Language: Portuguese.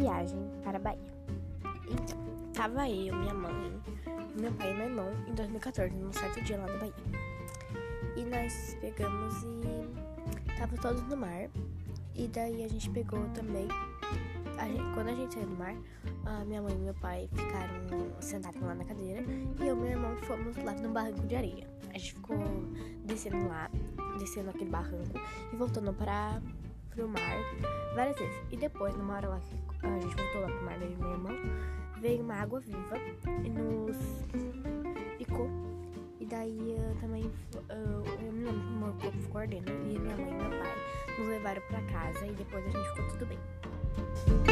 viagem para a Bahia. Então, tava eu, minha mãe, meu pai e meu irmão em 2014, num certo dia lá na Bahia. E nós pegamos e tava todos no mar. E daí a gente pegou também. A gente, quando a gente saiu do mar, minha mãe e meu pai ficaram sentados lá na cadeira e eu e meu irmão fomos lá no barranco de areia. A gente ficou descendo lá, descendo aquele barranco e voltando para pro mar várias vezes. E depois, numa hora lá que a gente voltou lá pro mar, e meu irmão, veio uma água viva e nos picou. E daí uh, também uh, eu me lembro que meu corpo ficou ardendo. E minha mãe e meu pai nos levaram pra casa e depois a gente ficou tudo bem.